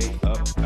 151 tonight.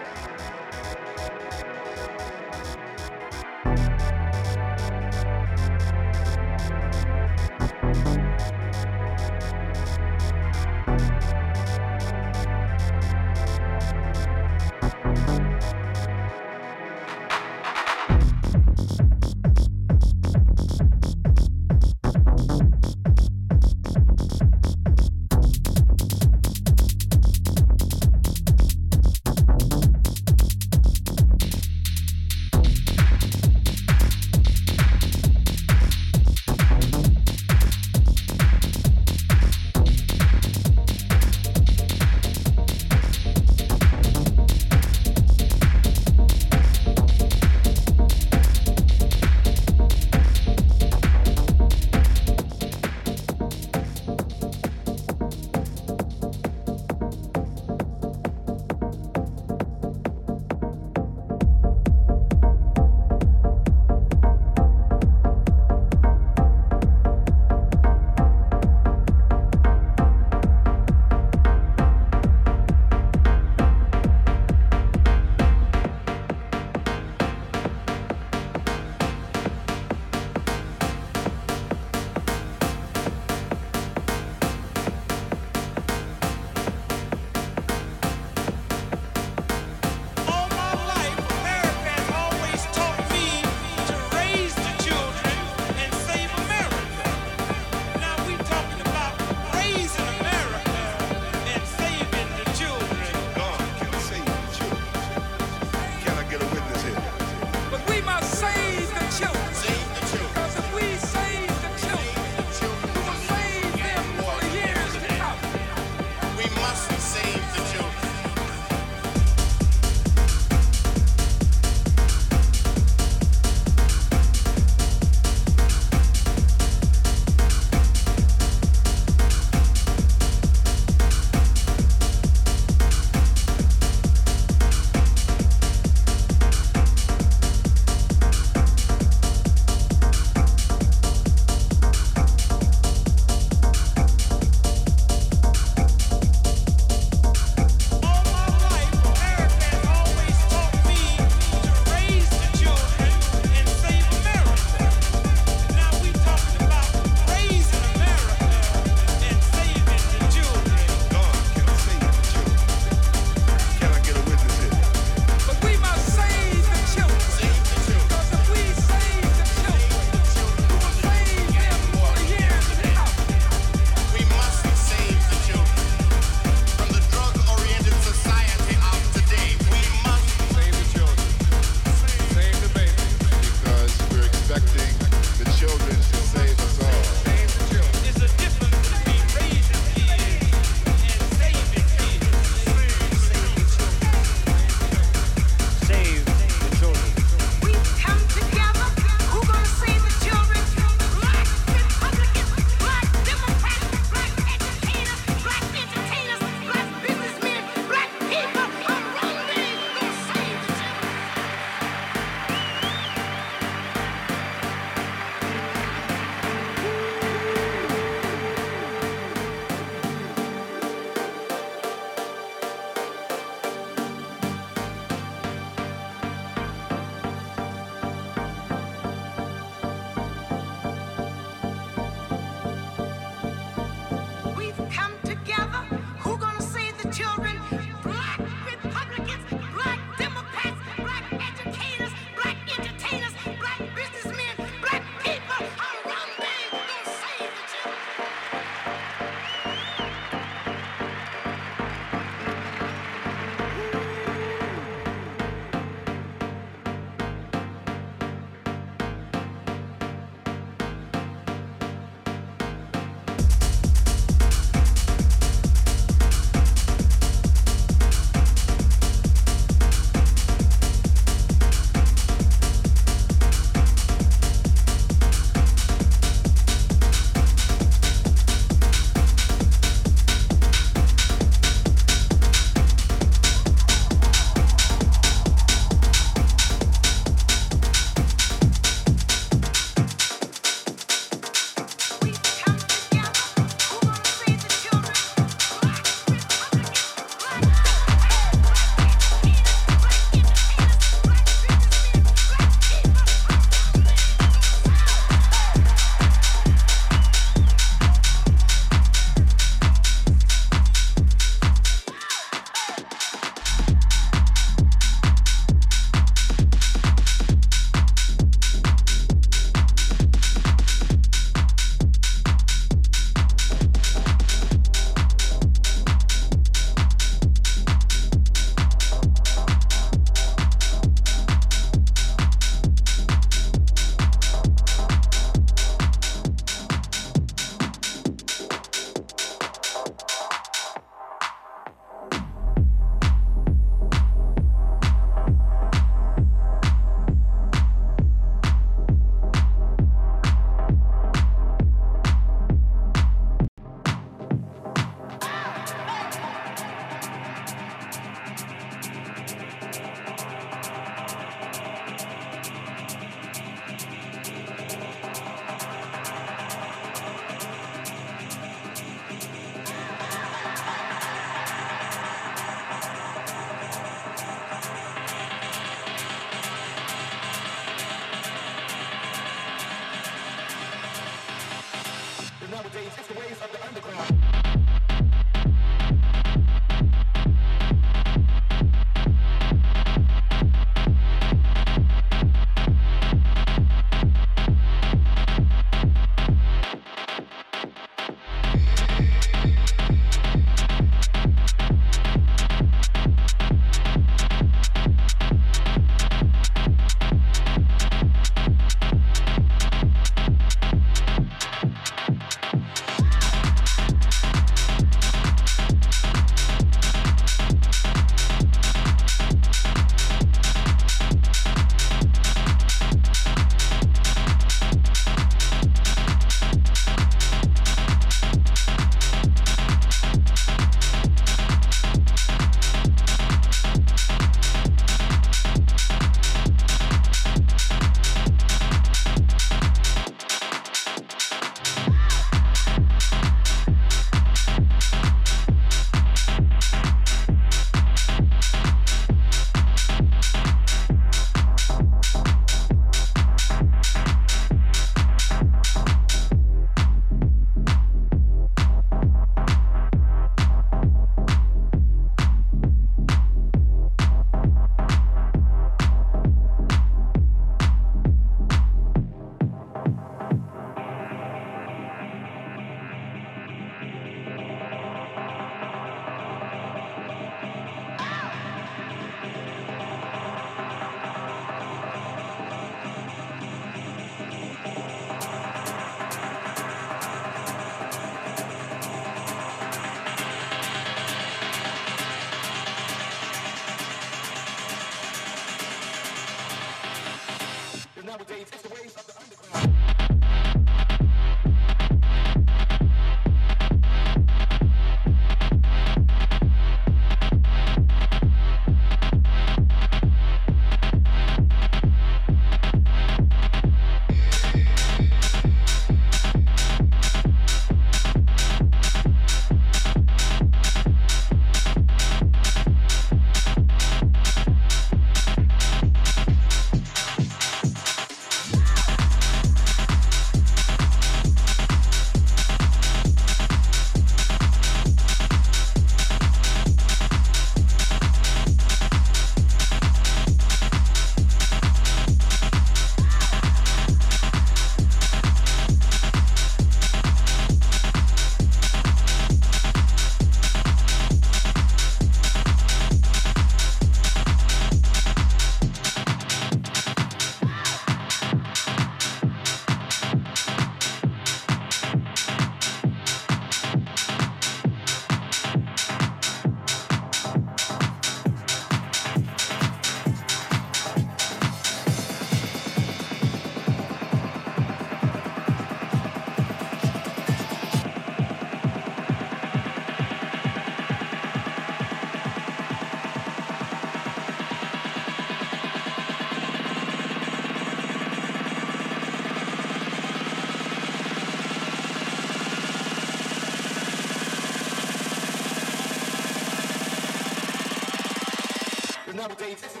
Just